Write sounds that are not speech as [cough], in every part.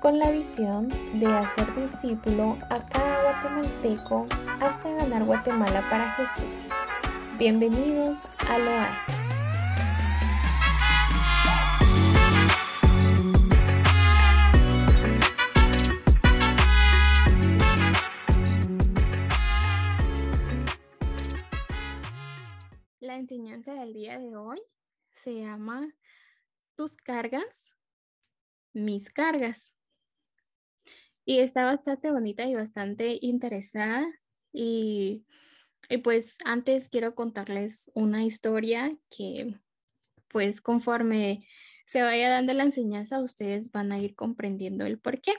con la visión de hacer discípulo a cada guatemalteco hasta ganar Guatemala para Jesús. Bienvenidos a Loasis. La enseñanza del día de hoy se llama Tus cargas, mis cargas y está bastante bonita y bastante interesada. Y, y, pues antes quiero contarles una historia que pues conforme se vaya dando la enseñanza, ustedes van a ir comprendiendo el por qué.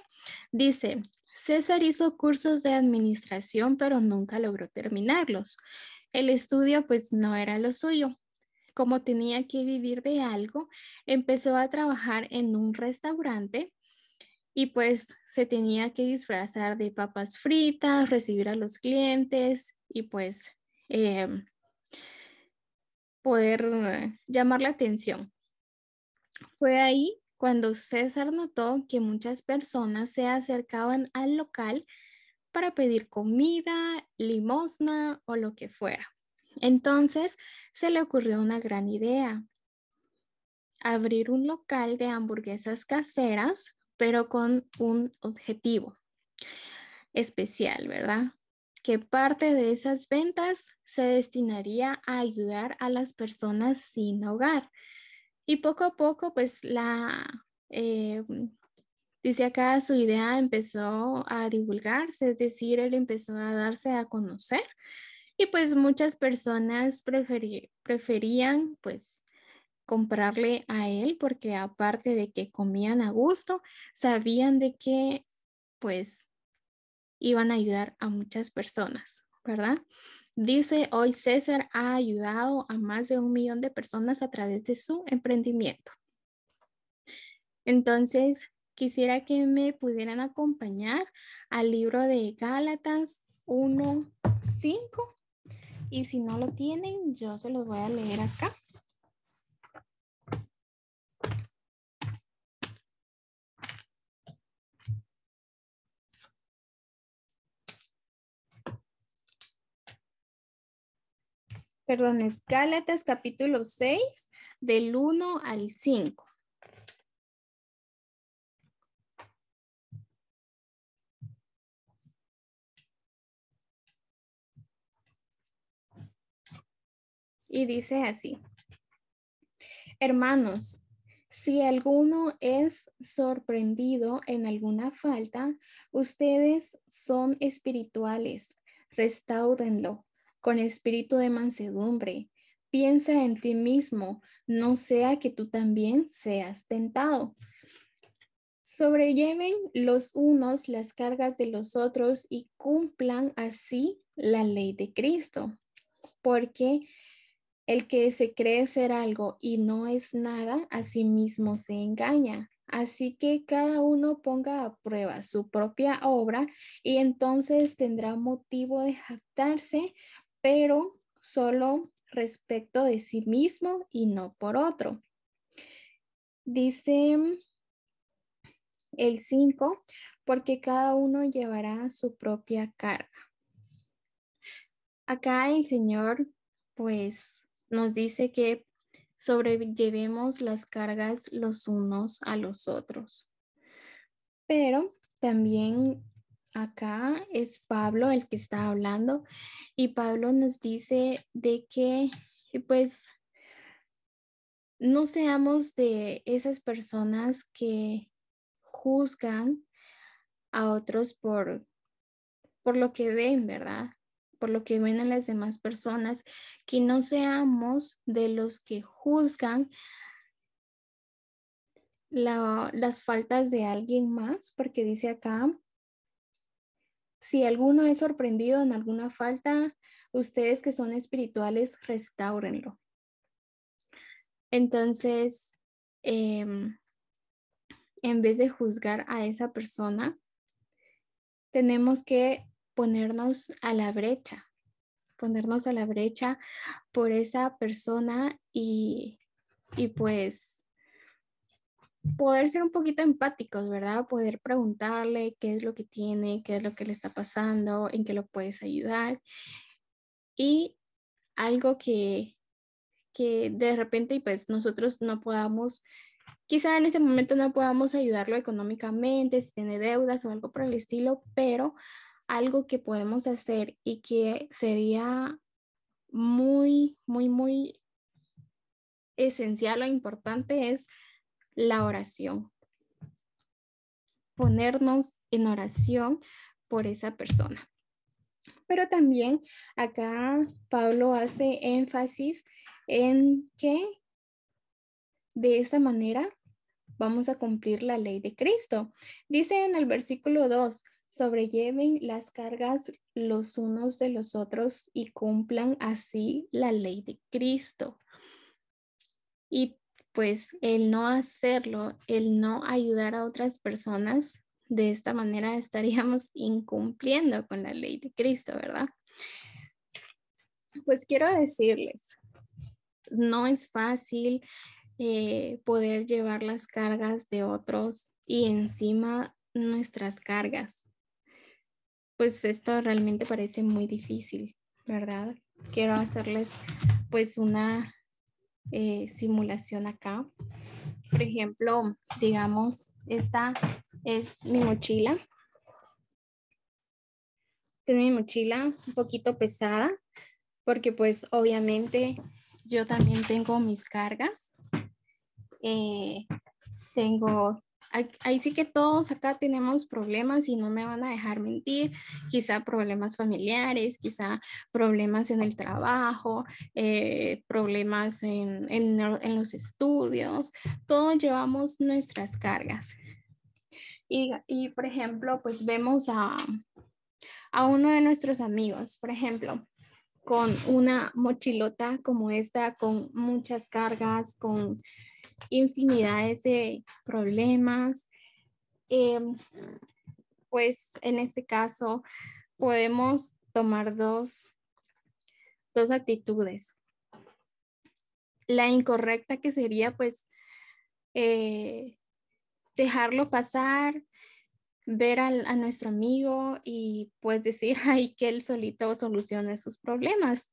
Dice, César hizo cursos de administración, pero nunca logró terminarlos. El estudio pues no era lo suyo. Como tenía que vivir de algo, empezó a trabajar en un restaurante y pues se tenía que disfrazar de papas fritas, recibir a los clientes y pues em, poder llamar la atención. Fue ahí cuando César notó que muchas personas se acercaban al local para pedir comida, limosna o lo que fuera. Entonces se le ocurrió una gran idea, abrir un local de hamburguesas caseras pero con un objetivo especial, ¿verdad? Que parte de esas ventas se destinaría a ayudar a las personas sin hogar. Y poco a poco, pues la, eh, dice acá, su idea empezó a divulgarse, es decir, él empezó a darse a conocer. Y pues muchas personas preferían pues comprarle a él porque aparte de que comían a gusto, sabían de que pues iban a ayudar a muchas personas, ¿verdad? Dice, hoy César ha ayudado a más de un millón de personas a través de su emprendimiento. Entonces, quisiera que me pudieran acompañar al libro de Gálatas 1.5 y si no lo tienen, yo se los voy a leer acá. Perdón, es Gálatas capítulo 6, del 1 al 5. Y dice así, hermanos, si alguno es sorprendido en alguna falta, ustedes son espirituales, restáurenlo con espíritu de mansedumbre. Piensa en ti mismo, no sea que tú también seas tentado. Sobrelleven los unos las cargas de los otros y cumplan así la ley de Cristo. Porque el que se cree ser algo y no es nada, a sí mismo se engaña. Así que cada uno ponga a prueba su propia obra y entonces tendrá motivo de jactarse pero solo respecto de sí mismo y no por otro. Dice el 5, porque cada uno llevará su propia carga. Acá el Señor pues nos dice que sobrellevemos las cargas los unos a los otros. Pero también acá es Pablo el que está hablando y Pablo nos dice de que pues no seamos de esas personas que juzgan a otros por, por lo que ven, ¿verdad? Por lo que ven a las demás personas, que no seamos de los que juzgan las faltas de alguien más, porque dice acá, si alguno es sorprendido en alguna falta, ustedes que son espirituales, restáurenlo. Entonces, em, en vez de juzgar a esa persona, tenemos que ponernos a la brecha, ponernos a la brecha por esa persona y, y pues poder ser un poquito empáticos, ¿verdad? Poder preguntarle qué es lo que tiene, qué es lo que le está pasando, en qué lo puedes ayudar. Y algo que, que de repente, pues nosotros no podamos, quizá en ese momento no podamos ayudarlo económicamente, si tiene deudas o algo por el estilo, pero algo que podemos hacer y que sería muy, muy, muy esencial o importante es la oración. Ponernos en oración por esa persona. Pero también acá Pablo hace énfasis en que de esta manera vamos a cumplir la ley de Cristo. Dice en el versículo 2, sobrelleven las cargas los unos de los otros y cumplan así la ley de Cristo. Y pues el no hacerlo, el no ayudar a otras personas, de esta manera estaríamos [laughs] incumpliendo con la ley de Cristo, ¿verdad? Pues quiero decirles, no es fácil eh, poder llevar las cargas de otros y encima nuestras cargas. Pues esto realmente parece muy difícil, ¿verdad? Quiero hacerles pues una eh, simulación acá. Por ejemplo, digamos, esta es mi mochila. Es mi mochila un poquito pesada porque pues obviamente yo también tengo mis cargas. Eh, tengo ahí sí que todos acá tenemos problemas y no me van a dejar mentir, quizá problemas familiares, quizá problemas en el trabajo, eh, problemas en, en, los estudios, todos llevamos nuestras cargas. Y, y, por ejemplo, pues vemos a, a uno de nuestros amigos, por ejemplo, con una mochilota como esta, con muchas cargas, con infinidades de problemas. Em, pues en este caso podemos tomar dos, dos actitudes. La incorrecta que sería pues eh, dejarlo pasar, ver a nuestro amigo y pues decir [laughs] ay que él solito solucione sus problemas.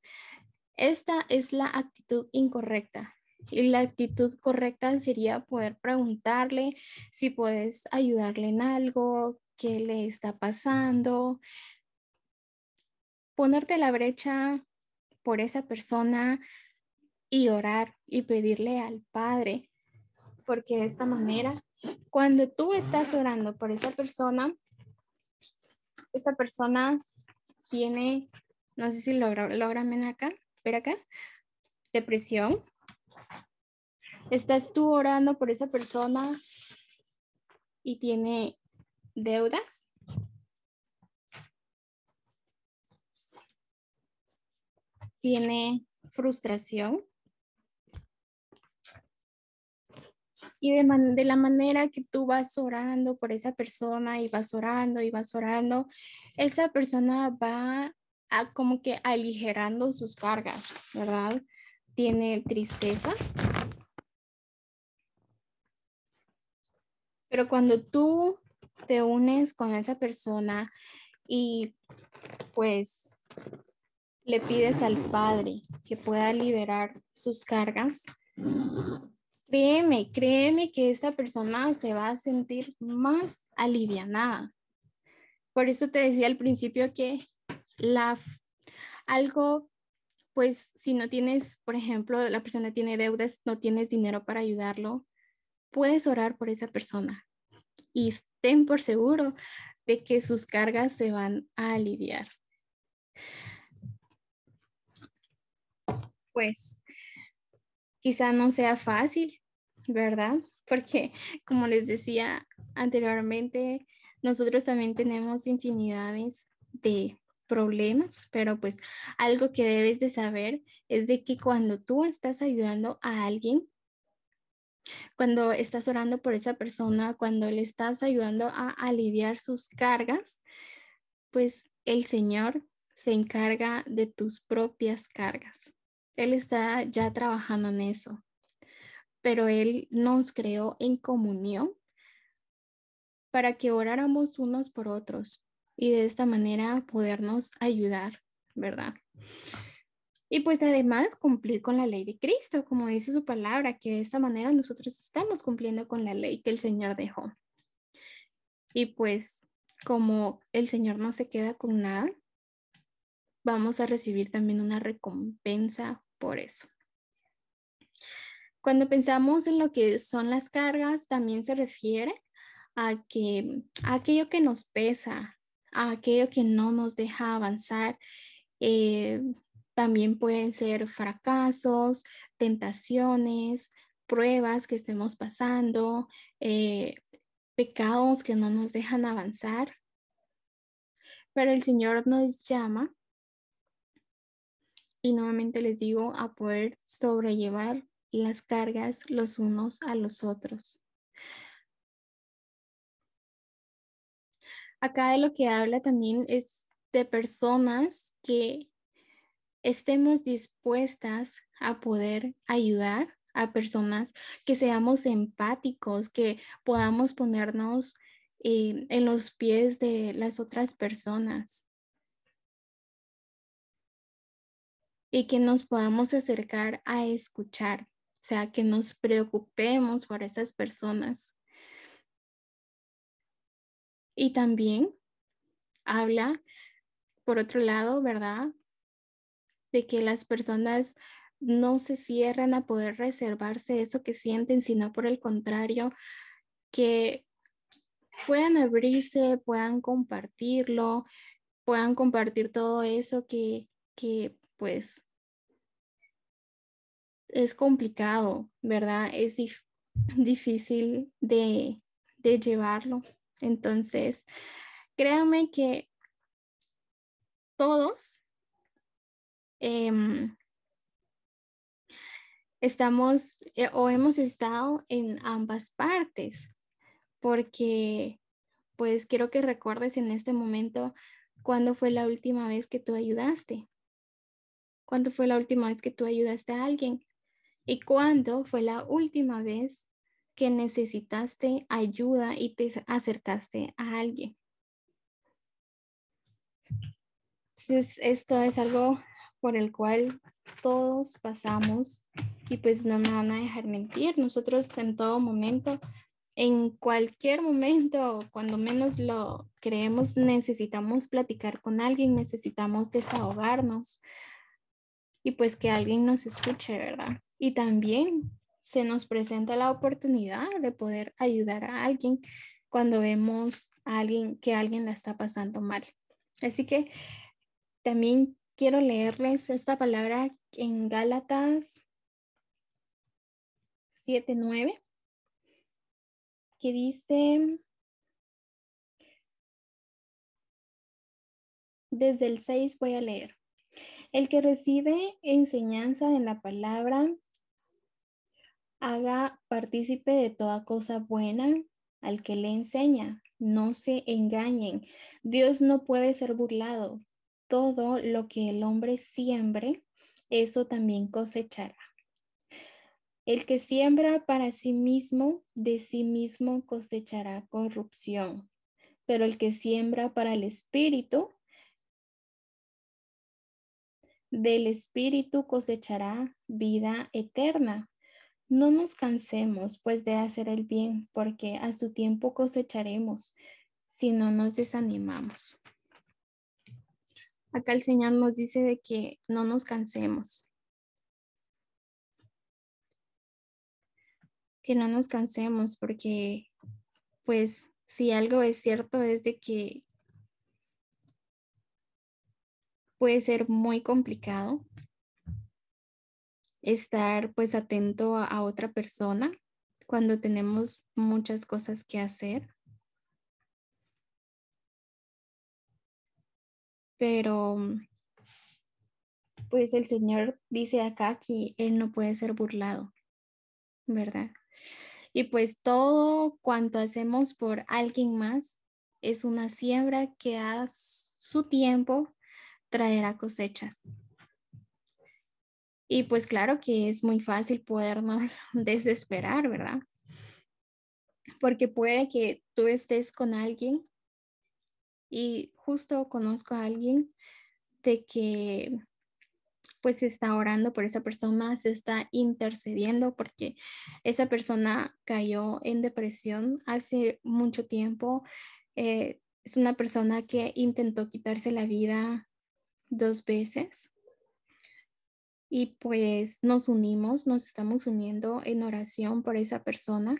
Esta es la actitud incorrecta. Y la actitud correcta sería poder preguntarle si puedes ayudarle en algo, qué le está pasando, ponerte la brecha por esa persona y orar y pedirle al Padre, porque de esta manera, cuando tú estás orando por esa persona, esta persona tiene, no sé si logra, logran acá, ver acá, depresión, ¿Estás tú orando por esa persona y tiene deudas? ¿Tiene frustración? Y de, de, la manera que tú vas orando por esa persona y vas orando y vas orando, esa persona va a como que aligerando sus cargas, ¿verdad? Tiene tristeza, Pero cuando tú te unes con esa persona y pues le pides al Padre que pueda liberar sus cargas, créeme, créeme que esa persona se va a sentir más alivianada. Por eso te decía al principio que la, algo, pues si no tienes, por ejemplo, la persona tiene deudas, no tienes dinero para ayudarlo, puedes orar por esa persona y estén por seguro de que sus cargas se van a aliviar. Pues quizá no sea fácil, ¿verdad? Porque como les decía anteriormente, nosotros también tenemos infinidades de problemas, pero pues algo que debes de saber es de que cuando tú estás ayudando a alguien, cuando estás orando por esa persona, cuando le estás ayudando a aliviar sus cargas, pues el Señor se encarga de tus propias cargas. Él está ya trabajando en eso. pero Él nos creó en comunión para que oráramos unos por otros y de esta manera podernos ayudar, ¿verdad? Y pues además cumplir con la ley de Cristo, como dice su palabra, que de esta manera nosotros estamos cumpliendo con la ley que el Señor dejó. Y pues como el Señor no se queda con nada, vamos a recibir también una recompensa por eso. Cuando pensamos en lo que son las cargas, también se refiere a que aquello que nos pesa, a aquello que no nos deja avanzar, eh, también pueden ser fracasos, tentaciones, pruebas que estemos pasando, eh, pecados que no nos dejan avanzar. Pero el Señor nos llama y nuevamente les digo a poder sobrellevar las cargas los unos a los otros. Acá de lo que habla también es de personas que estemos dispuestas a poder ayudar a personas, que seamos empáticos, que podamos ponernos eh, en los pies de las otras personas. Y que nos podamos acercar a escuchar, o sea, que nos preocupemos por esas personas. Y también habla, por otro lado, ¿verdad? de que las personas no se cierran a poder reservarse eso que sienten, sino por el contrario, que puedan abrirse, puedan compartirlo, puedan compartir todo eso que, que pues es complicado, ¿verdad? Es [clears throat] difícil de, de llevarlo. Entonces, créanme que todos Em, estamos eh, o hemos estado en ambas partes, porque pues quiero que recuerdes en este momento cuándo fue la última vez que tú ayudaste, cuándo fue la última vez que tú ayudaste a alguien y cuándo fue la última vez que necesitaste ayuda y te acercaste a alguien. Esto es algo por el cual todos pasamos y pues no me van a dejar mentir. Nosotros en todo momento, en cualquier momento, cuando menos lo creemos, necesitamos platicar con alguien, necesitamos desahogarnos y pues que alguien nos escuche, ¿verdad? Y también se nos presenta la oportunidad de poder ayudar a alguien cuando vemos a alguien que alguien la está pasando mal. Así que también quiero leerles esta palabra en Gálatas 7:9, que dice, desde el 6 voy a leer. El que recibe enseñanza en la palabra, haga partícipe de toda cosa buena al que le enseña. No se engañen. Dios no puede ser burlado todo lo que el hombre siembre, eso también cosechará. El que siembra para sí mismo, de sí mismo cosechará corrupción, pero el que siembra para el espíritu, del espíritu cosechará vida eterna. No nos cansemos pues de hacer el bien, porque a su tiempo cosecharemos si no nos desanimamos. Acá el Señor nos dice de que no nos cansemos. Que no nos cansemos porque pues si algo es cierto es de que puede ser muy complicado estar pues atento a, otra persona cuando tenemos muchas cosas que hacer. pero pues el Señor dice acá que Él no puede ser burlado, ¿verdad? Y pues todo cuanto hacemos por alguien más es una siembra que a su tiempo traerá cosechas. Y pues claro que es muy fácil podernos [laughs] desesperar, ¿verdad? Porque puede que tú estés con alguien y justo conozco a alguien de que pues está orando por esa persona, se está intercediendo porque esa persona cayó en depresión hace mucho tiempo. Eh, es una persona que intentó quitarse la vida dos veces y pues nos unimos, nos estamos uniendo en oración por esa persona.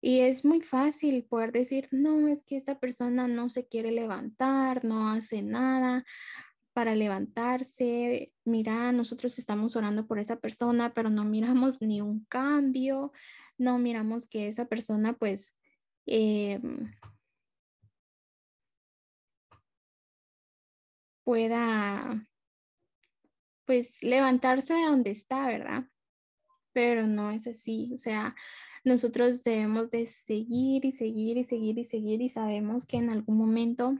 Y es muy fácil poder decir, no, es que esta persona no se quiere levantar, no hace nada para levantarse. Mira, nosotros estamos orando por esa persona, pero no miramos ni un cambio, no miramos que esa persona pues... Em, pueda pues levantarse de donde está, ¿verdad? Pero no es así, o sea, nosotros debemos de seguir y seguir y seguir y seguir y sabemos que en algún momento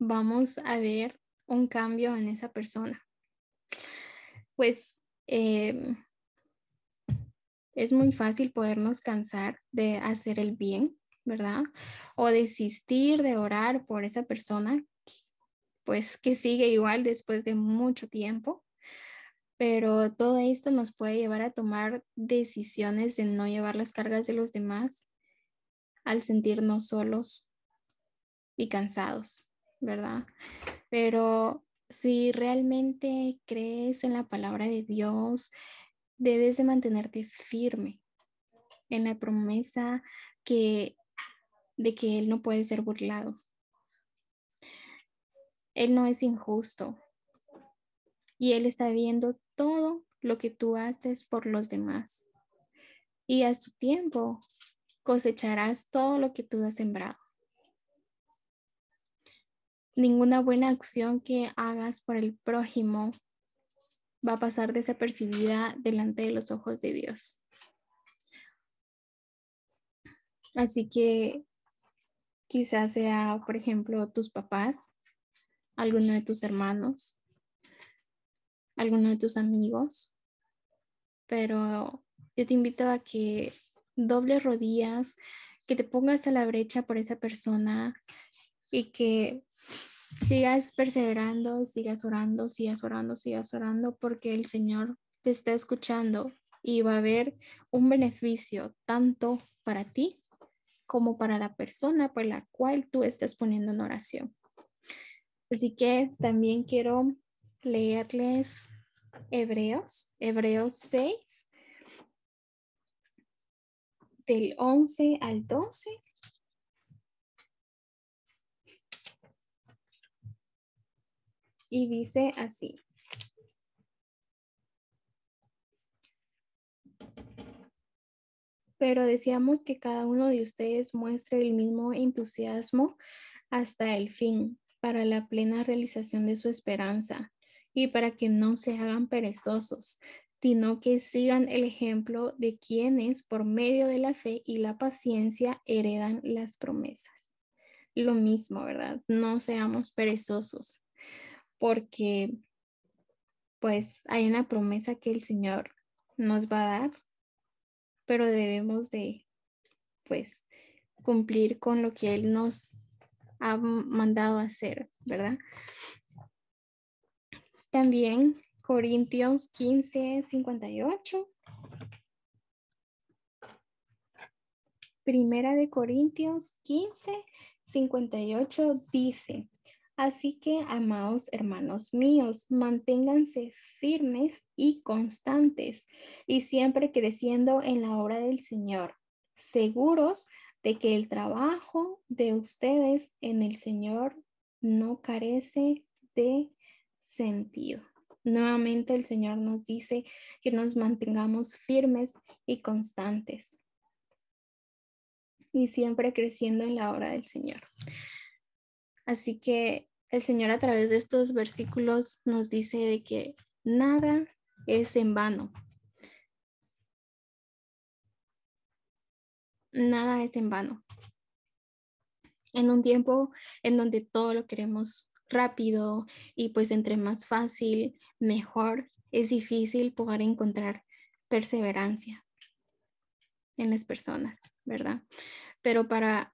vamos a ver un cambio en esa persona. Pues em, es muy fácil podernos cansar de hacer el bien, ¿verdad? O desistir de orar por esa persona pues que sigue igual después de mucho tiempo, pero todo esto nos puede llevar a tomar decisiones de no llevar las cargas de los demás al sentirnos solos y cansados, ¿verdad? Pero si realmente crees en la palabra de Dios, debes de mantenerte firme en la promesa que de que él no puede ser burlado, él no es injusto. Y Él está viendo todo lo que tú haces por los demás. Y a su tiempo cosecharás todo lo que tú has sembrado. Ninguna buena acción que hagas por el prójimo va a pasar desapercibida delante de los ojos de Dios. Así que quizás sea, por ejemplo, tus papás alguno de tus hermanos, alguno de tus amigos, pero yo te invito a que dobles rodillas, que te pongas a la brecha por esa persona y que sigas perseverando, sigas orando, sigas orando, sigas orando, porque el Señor te está escuchando y va a haber un beneficio tanto para ti como para la persona por la cual tú estás poniendo en oración. Así que también quiero leerles Hebreos, Hebreos 6, del 11 al 12. Y dice así. Pero deseamos que cada uno de ustedes muestre el mismo entusiasmo hasta el fin para la plena realización de su esperanza y para que no se hagan perezosos, sino que sigan el ejemplo de quienes por medio de la fe y la paciencia heredan las promesas. Lo mismo, ¿verdad? No seamos perezosos, porque pues hay una promesa que el Señor nos va a dar, pero debemos de pues cumplir con lo que Él nos ha mandado hacer, ¿verdad? También Corintios 15, 58. Primera de Corintios 15, 58 dice, así que, amados hermanos míos, manténganse firmes y constantes y siempre creciendo en la obra del Señor, seguros de que el trabajo de ustedes en el Señor no carece de sentido. Nuevamente el Señor nos dice que nos mantengamos firmes y constantes y siempre creciendo en la obra del Señor. Así que el Señor a través de estos versículos nos dice de que nada es en vano, nada es en vano. En un tiempo en donde todo lo queremos rápido y pues entre más fácil, mejor. Es difícil poder encontrar perseverancia en las personas, ¿verdad? Pero para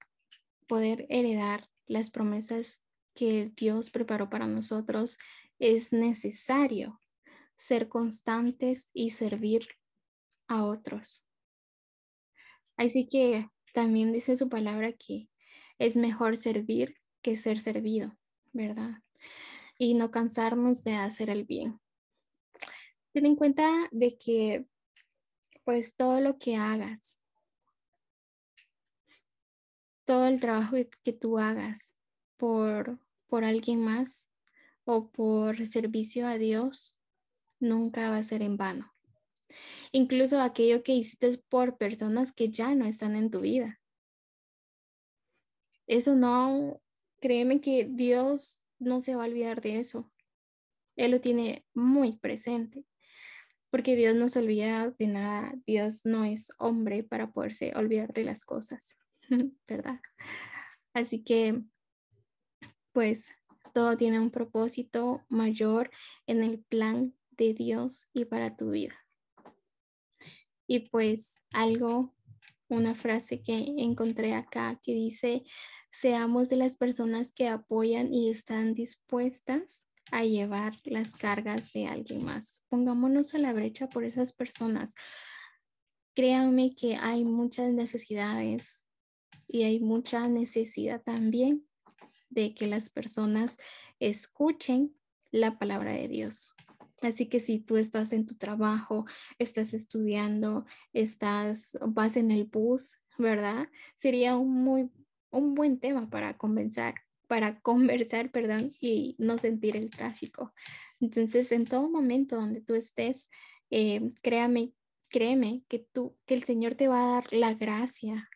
poder heredar las promesas que Dios preparó para nosotros, es necesario ser constantes y servir a otros. Así que también dice su palabra que es mejor servir que ser servido, ¿verdad? Y no cansarnos de hacer el bien. Ten en cuenta de que pues todo lo que hagas, todo el trabajo que tú hagas por, por alguien más o por servicio a Dios, nunca va a ser en vano. Incluso aquello que hiciste por personas que ya no están en tu vida. Eso no, créeme que Dios no se va a olvidar de eso. Él lo tiene muy presente, porque Dios no se olvida de nada. Dios no es hombre para poderse olvidar de las cosas, [laughs] ¿verdad? Así que, pues, todo tiene un propósito mayor en el plan de Dios y para tu vida. Y pues algo, una frase que encontré acá que dice, seamos de las personas que apoyan y están dispuestas a llevar las cargas de alguien más. Pongámonos a la brecha por esas personas. Créanme que hay muchas necesidades y hay mucha necesidad también de que las personas escuchen la palabra de Dios. Así que si tú estás en tu trabajo, estás estudiando, estás, vas en el bus, ¿verdad? Sería un muy un buen tema para conversar, para [laughs] conversar, perdón, y no sentir el tráfico. Entonces, en todo momento donde tú estés, eh, créame, créeme que tú, que el Señor te va a dar la gracia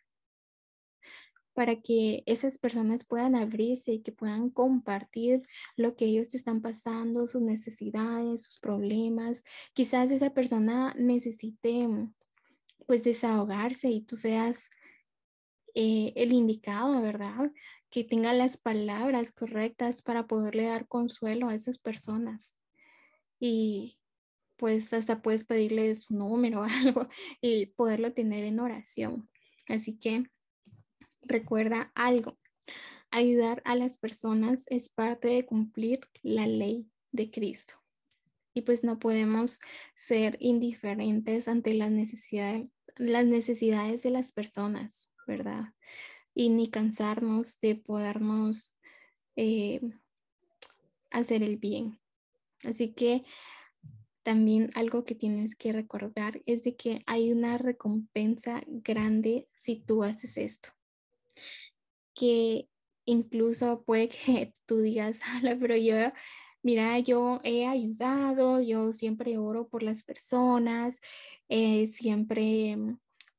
para que esas personas puedan abrirse y que puedan compartir lo que ellos están pasando, sus necesidades, sus problemas. Quizás esa persona necesite pues desahogarse y tú seas eh, el indicado, ¿verdad? Que tenga las palabras correctas para poderle dar consuelo a esas personas. Y pues hasta puedes pedirle su número o [laughs] algo y poderlo tener en oración. Así que recuerda algo. Ayudar a las personas es parte de cumplir la ley de Cristo. Y pues no podemos ser indiferentes ante las necesidades, las necesidades de las personas. ¿verdad? Y ni cansarnos de podernos eh, hacer el bien. Así que también algo que tienes que recordar es de que hay una recompensa grande si tú haces esto. Que incluso puede que [laughs] tú digas, pero yo, mira, yo he ayudado, yo siempre oro por las personas, eh, siempre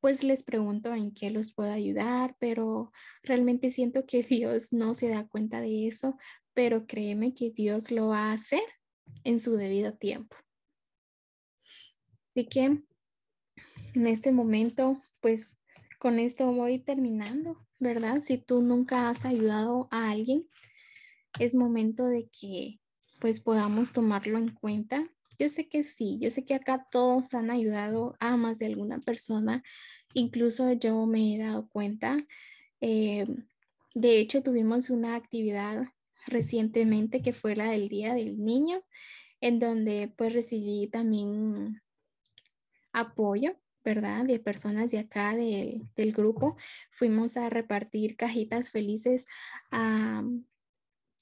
pues les pregunto en qué los puedo ayudar, pero realmente siento que [laughs] Dios no se da cuenta de eso, pero créeme que Dios lo va a hacer en su debido tiempo. Así que en este momento, pues con esto voy terminando, ¿verdad? Si tú nunca has ayudado a alguien, es momento de que pues podamos tomarlo en cuenta yo sé que sí, yo sé que acá todos han ayudado a más de alguna persona, incluso yo me he dado cuenta. Eh, de hecho, tuvimos una actividad recientemente que fue la del Día del Niño, en donde pues recibí también apoyo, ¿verdad? De personas de acá del grupo. Fuimos a repartir cajitas felices a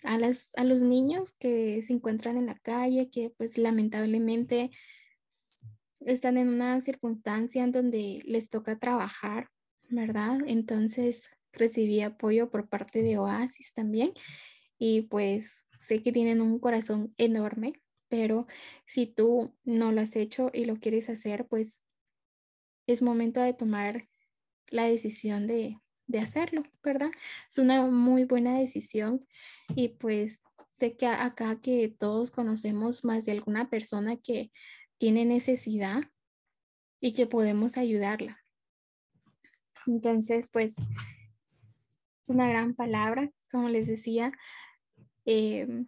a, las, a los niños que se encuentran en la calle, que pues lamentablemente están en una circunstancia en donde les toca trabajar, ¿verdad? Entonces recibí apoyo por parte de Oasis también y pues sé que tienen un corazón enorme, pero si tú no lo has hecho y lo quieres hacer, pues es momento de tomar la decisión de, de hacerlo, ¿verdad? Es una muy buena decisión y pues sé que acá que todos conocemos más de alguna persona que tiene necesidad y que podemos ayudarla. Entonces, pues es una gran palabra, como les decía, em,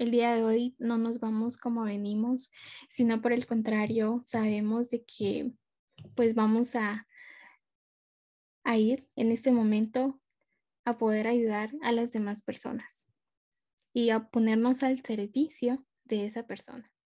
el día de hoy no nos vamos como venimos, sino por el contrario, sabemos de que pues vamos a, a ir en este momento a poder ayudar a las demás personas y a ponernos al servicio de esa persona.